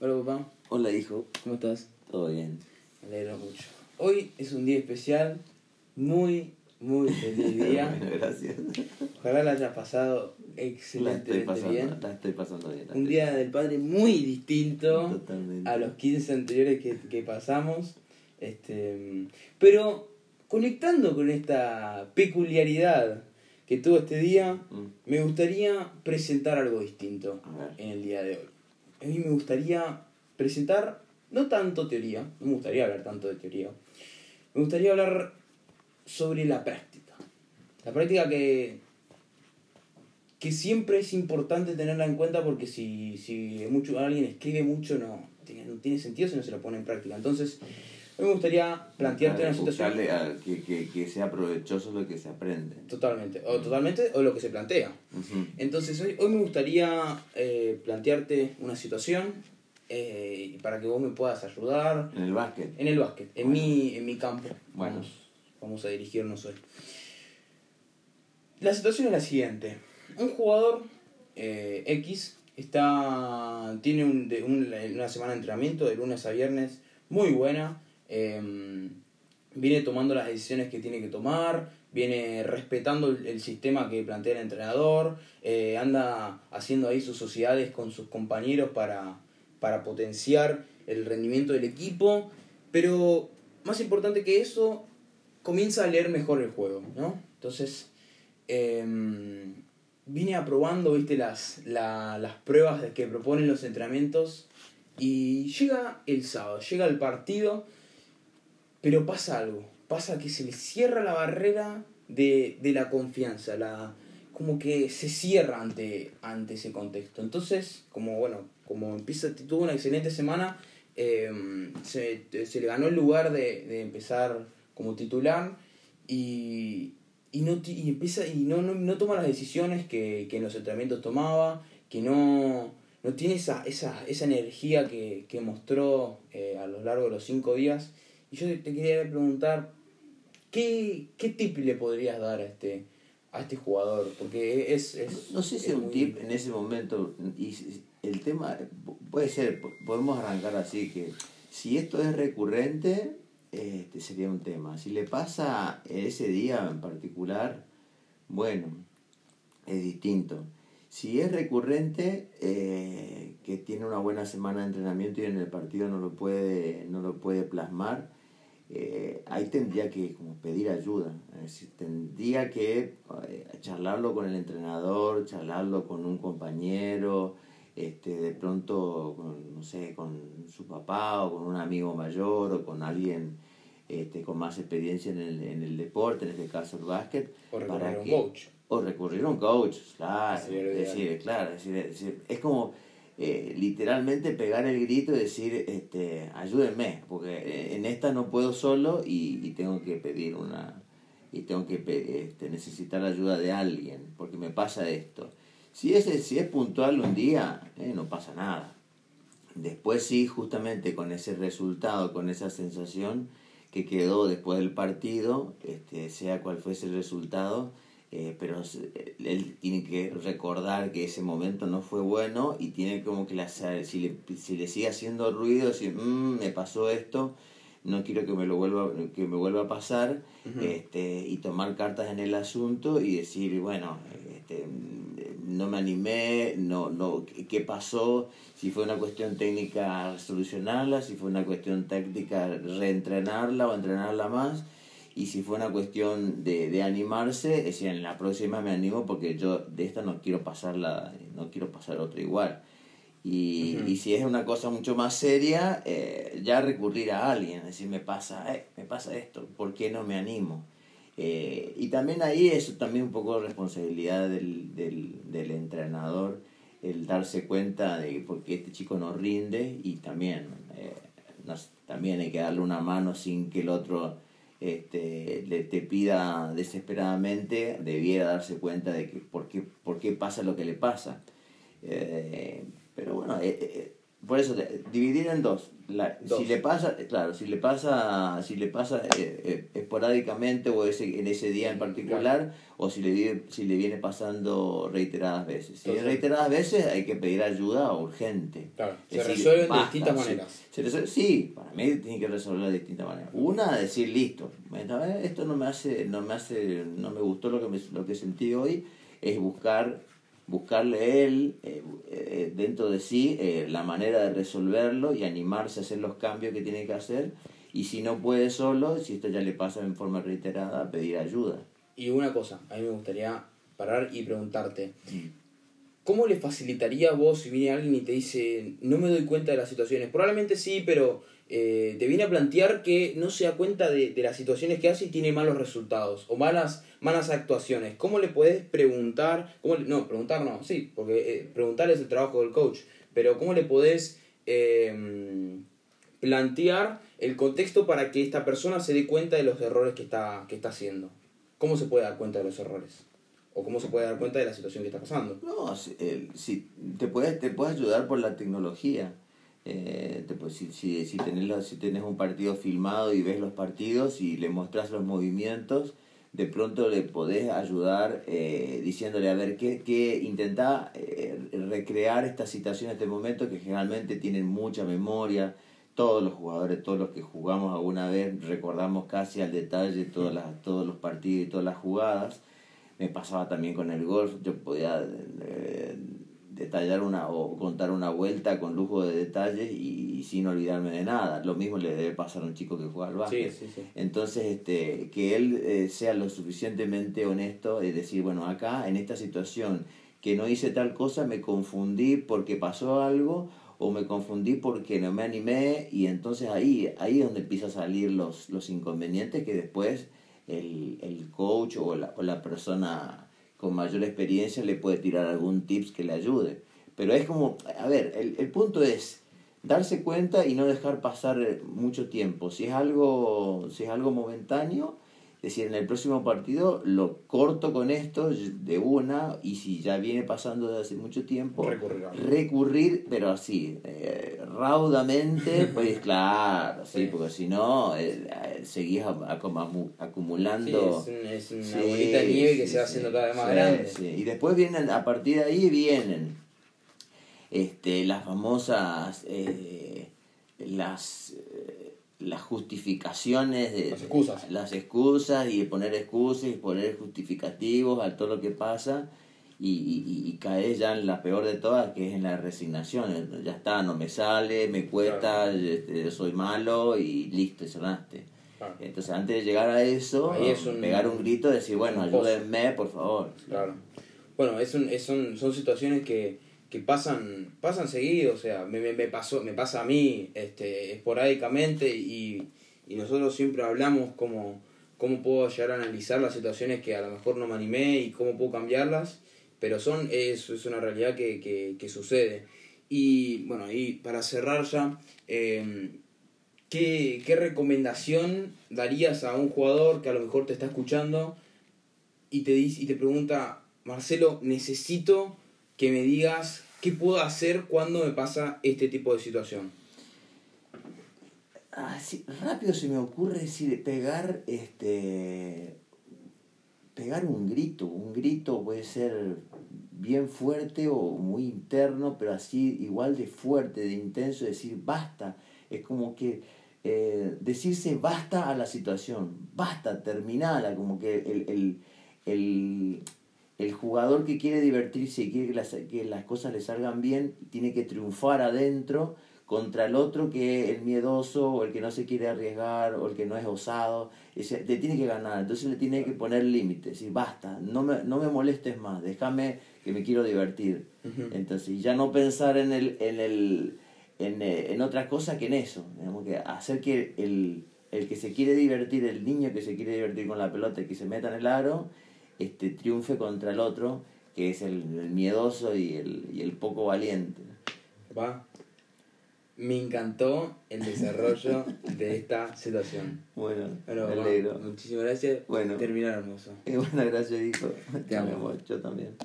Hola papá, Hola hijo, ¿cómo estás? todo bien. Me alegro mucho. Hoy es un día especial, muy, muy feliz día. Bueno, gracias. Ojalá la haya pasado La excelentemente pasando, bien. la estoy pasando bien. la Un estoy día del padre muy distinto Totalmente. a los 15 anteriores que, que pasamos. Este, pero conectando con esta peculiaridad que tuvo este día, Mm, me gustaría presentar algo distinto en el día de hoy. A mí me gustaría presentar, no tanto teoría, no me gustaría hablar tanto de teoría, me gustaría hablar sobre la práctica. La práctica que, que siempre es importante tenerla en cuenta porque si, si mucho, alguien escribe mucho no tiene, no tiene sentido si no se lo pone en práctica. Entonces, me gustaría plantearte una situación... a- que, que, que sea provechoso lo que se aprende. Totalmente, o totalmente, o lo que se plantea. Entonces hoy, hoy me gustaría eh, plantearte una situación eh, para que vos me puedas ayudar En el básquet. en el básquet, en, Bueno. mi, en mi campo. Bueno. Vamos, vamos a dirigirnos hoy. La situación es la siguiente. Un jugador eh, X está tiene un, de- un- una semana de entrenamiento de lunes a viernes muy buena. Eh, viene tomando las decisiones que tiene que tomar, viene respetando el, sistema que plantea el entrenador, eh, anda haciendo ahí sus sociedades con sus compañeros para, para potenciar el rendimiento del equipo, pero más importante que eso, comienza a leer mejor el juego, ¿no? Entonces, em, vine aprobando, viste, las, la- las pruebas que proponen los entrenamientos y llega el sábado, llega el partido, pero pasa algo, pasa que se le cierra la barrera de, de la confianza, la, como que se cierra ante, ante ese contexto. Entonces, como bueno, como empieza, tuvo una excelente semana, eh, se, se le ganó el lugar de, de empezar como titular y, y, no, y empieza y no, no, no toma las decisiones que, que en los entrenamientos tomaba, que no, no tiene esa, esa, esa energía que, que mostró eh, a lo largo de los cinco días. Y yo te quería preguntar, ¿qué, qué tip le podrías dar a este, a este jugador? Porque es... es No sé si es un muy- tip en ese momento, y el tema puede ser, po- podemos arrancar así, que si esto es recurrente, este sería un tema. Si le pasa ese día en particular, bueno, es distinto. Si es recurrente, eh, que tiene una buena semana de entrenamiento y en el partido no lo puede, no lo puede plasmar, eh, ahí tendría que como pedir ayuda. Es decir, tendría que eh, charlarlo con el entrenador, charlarlo con un compañero, este, de pronto, con, no sé, con su papá o con un amigo mayor o con alguien este, con más experiencia en el, en el deporte, en este caso el básquet. O recurrir para a un que- coach. O recurrir a un coach, claro. Es decir, claro, es, decir, es como eh, literalmente pegar el grito y decir, este, ayúdenme, porque eh, en esta no puedo solo y, y tengo que pedir una, y tengo que este, necesitar ayuda de alguien, porque me pasa esto. Si es, si es puntual un día, eh, no pasa nada. Después sí, justamente con ese resultado, con esa sensación que quedó después del partido, este, sea cual fuese el resultado, eh, pero se- él tiene que recordar que ese momento no fue bueno y tiene como que la, si, le, si le sigue haciendo ruido, decir, "Mm, me pasó esto, no quiero que me lo vuelva, que me vuelva a pasar, este, y tomar cartas en el asunto y decir, bueno, este, no me animé, no, no, ¿qué- ¿qué pasó? Si fue una cuestión técnica, solucionarla, si fue una cuestión táctica, reentrenarla o entrenarla más, y si fue una cuestión de, de animarse, es decir, en la próxima me animo porque yo de esta no quiero pasarla, no quiero pasar otra igual. Y, si es una cosa mucho más seria, eh, ya recurrir a alguien, decir, me pasa, eh, me pasa esto, ¿por qué no me animo? Eh, y también ahí es también un poco responsabilidad del, del, del entrenador el darse cuenta de por qué este chico no rinde y también, nos- también hay que darle una mano sin que el otro este, le te pida desesperadamente, debiera darse cuenta de que por qué, por qué pasa lo que le pasa. Eh, pero bueno, eh, eh, por eso, dividir en dos. La, Dos. Si le pasa, claro, si le pasa, si le pasa eh, eh, esporádicamente o ese, en ese día en particular, o si le, si le viene pasando reiteradas veces. Si es Entonces- reiteradas veces hay que pedir ayuda urgente. Claro, se decir, resuelven de distintas maneras. Se resuelve- sí, para mí tiene que resolverlo de distintas maneras. Una, decir listo, vez esto no me hace, no me hace, no me gustó lo que me, lo que sentí hoy, es buscar, buscarle él eh, eh, dentro de sí eh, la manera de resolverlo y animarse a hacer los cambios que tiene que hacer. Y si no puede solo, si esto ya le pasa en forma reiterada, pedir ayuda. Y una cosa, a mí me gustaría parar y preguntarte, ¿cómo le facilitaría a vos si viene alguien y te dice, no me doy cuenta de las situaciones? Probablemente sí, pero eh, te viene a plantear que no se da cuenta de, de las situaciones que hace y tiene malos resultados o malas, malas actuaciones. ¿Cómo le puedes preguntar? Cómo le- no, preguntar no, sí, porque eh, preguntar es el trabajo del coach, pero ¿cómo le podés eh, plantear el contexto para que esta persona se dé cuenta de los errores que está, que está haciendo? ¿Cómo se puede dar cuenta de los errores? ¿O cómo se puede dar cuenta de la situación que está pasando? No, si, si te puedes te puedes ayudar por la tecnología. Eh, te puedes- si, si, si, tenés si tenés un partido filmado y ves los partidos y le mostrás los movimientos, de pronto le podés ayudar eh, diciéndole a ver qué, qué intenta eh, recrear esta situación, este momento que generalmente tienen mucha memoria. Todos los jugadores, todos los que jugamos alguna vez, recordamos casi al detalle todas las, todos los partidos y todas las jugadas me pasaba también con el golf, yo podía eh, detallar una o contar una vuelta con lujo de detalles y, sin olvidarme de nada. Lo mismo le debe pasar a un chico que juega al básquet. Sí, sí, sí. Entonces, este, que él eh, sea lo suficientemente honesto y decir, bueno, acá en esta situación que no hice tal cosa, me confundí porque pasó algo o me confundí porque no me animé y entonces ahí, ahí es donde empiezan a salir los, los inconvenientes que después el, el coach o la, o la persona con mayor experiencia le puede tirar algún tips que le ayude. Pero es como, a ver, el, el punto es darse cuenta y no dejar pasar mucho tiempo. Si es algo, si es algo momentáneo, decir, en el próximo partido lo corto con esto de una y si ya viene pasando desde hace mucho tiempo, Recurrir. recurrir, pero así, eh, raudamente, pues claro, sí, Sí. porque si no, eh, eh, seguís a- a- como amu- Sí, acumulando... es, un- es una bolita de nieve que se va haciendo cada vez más grande. Y después vienen, a partir de ahí vienen este, las famosas, eh, las, las justificaciones, de, Las excusas. las excusas y poner excusas y poner justificativos a todo lo que pasa y, y, y caes ya en la peor de todas, que es en la resignación. Ya está, no me sale, me cuesta, este, soy malo y listo, y cerraste. Claro. Entonces, antes de llegar a eso, es un- pegar un grito y decir, bueno, un ayúdenme, por favor. Claro. Bueno, es un, es son, son situaciones que, que pasan, pasan seguido, o sea, me, me, me pasó, me pasa a mí este, esporádicamente y, y nosotros siempre hablamos cómo, cómo puedo llegar a analizar las situaciones que a lo mejor no me animé y cómo puedo cambiarlas, pero son, es, es una realidad que, que, que sucede. Y bueno, y para cerrar ya, eh, ¿qué, ¿qué recomendación darías a un jugador que a lo mejor te está escuchando y te, dice, y te pregunta, Marcelo, necesito que me digas qué puedo hacer cuando me pasa este tipo de situación? Ah, sí, rápido se me ocurre decir, pegar, este, pegar un grito, un grito puede ser bien fuerte o muy interno, pero así igual de fuerte, de intenso, decir basta, es como que eh, decirse basta a la situación, basta, terminala, como que el, el, el jugador que quiere divertirse y quiere que las, que las cosas le salgan bien, tiene que triunfar adentro contra el otro que es el miedoso o el que no se quiere arriesgar o el que no es osado, ese, le tiene que ganar, entonces le tiene que poner límites, decir basta, no me, no me molestes más, déjame que me quiero divertir. Entonces, y ya no pensar en el, en el, en, eh, en otra cosa que en eso, digamos que hacer que el, el que se quiere divertir, el niño que se quiere divertir con la pelota y que se meta en el aro, este triunfe contra el otro, que es el, el miedoso y el, y el poco valiente. Va. Me encantó el desarrollo de esta situación. Bueno, Bueno, me alegro. muchísimas gracias. Bueno. Terminar hermoso. Eh, bueno, gracias, hijo. Te amo. Yo también.